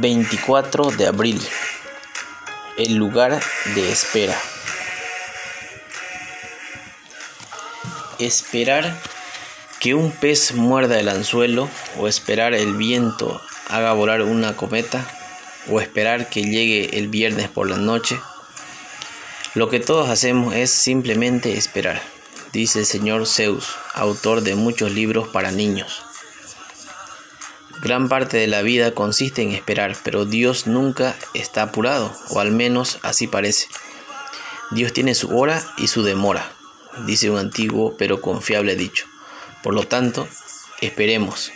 24 de abril. El lugar de espera. Esperar que un pez muerda el anzuelo o esperar el viento haga volar una cometa o esperar que llegue el viernes por la noche. Lo que todos hacemos es simplemente esperar, dice el señor Zeus, autor de muchos libros para niños. Gran parte de la vida consiste en esperar, pero Dios nunca está apurado, o al menos así parece. Dios tiene su hora y su demora, dice un antiguo pero confiable dicho. Por lo tanto, esperemos.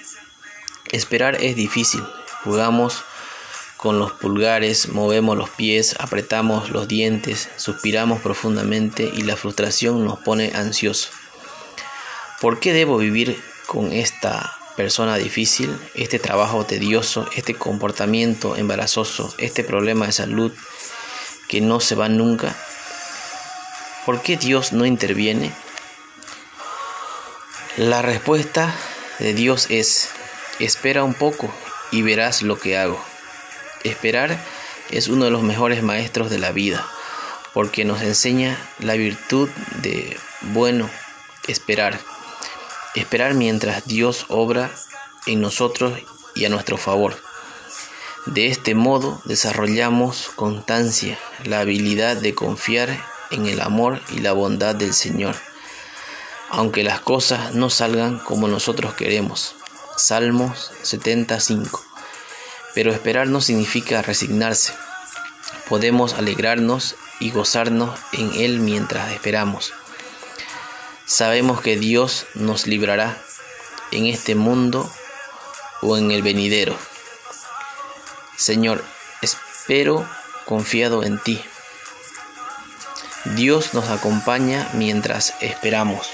Esperar es difícil. Jugamos con los pulgares, movemos los pies, apretamos los dientes, suspiramos profundamente y la frustración nos pone ansiosos. ¿Por qué debo vivir con esta persona difícil, este trabajo tedioso, este comportamiento embarazoso, este problema de salud que no se va nunca? ¿Por qué Dios no interviene? La respuesta de Dios es, espera un poco y verás lo que hago. Esperar es uno de los mejores maestros de la vida, porque nos enseña la virtud de bueno esperar. Esperar mientras Dios obra en nosotros y a nuestro favor. De este modo desarrollamos constancia, la habilidad de confiar en el amor y la bondad del Señor, aunque las cosas no salgan como nosotros queremos. Salmos 75. Pero esperar no significa resignarse. Podemos alegrarnos y gozarnos en Él mientras esperamos. Sabemos que Dios nos librará en este mundo o en el venidero. Señor, espero confiado en ti. Dios nos acompaña mientras esperamos.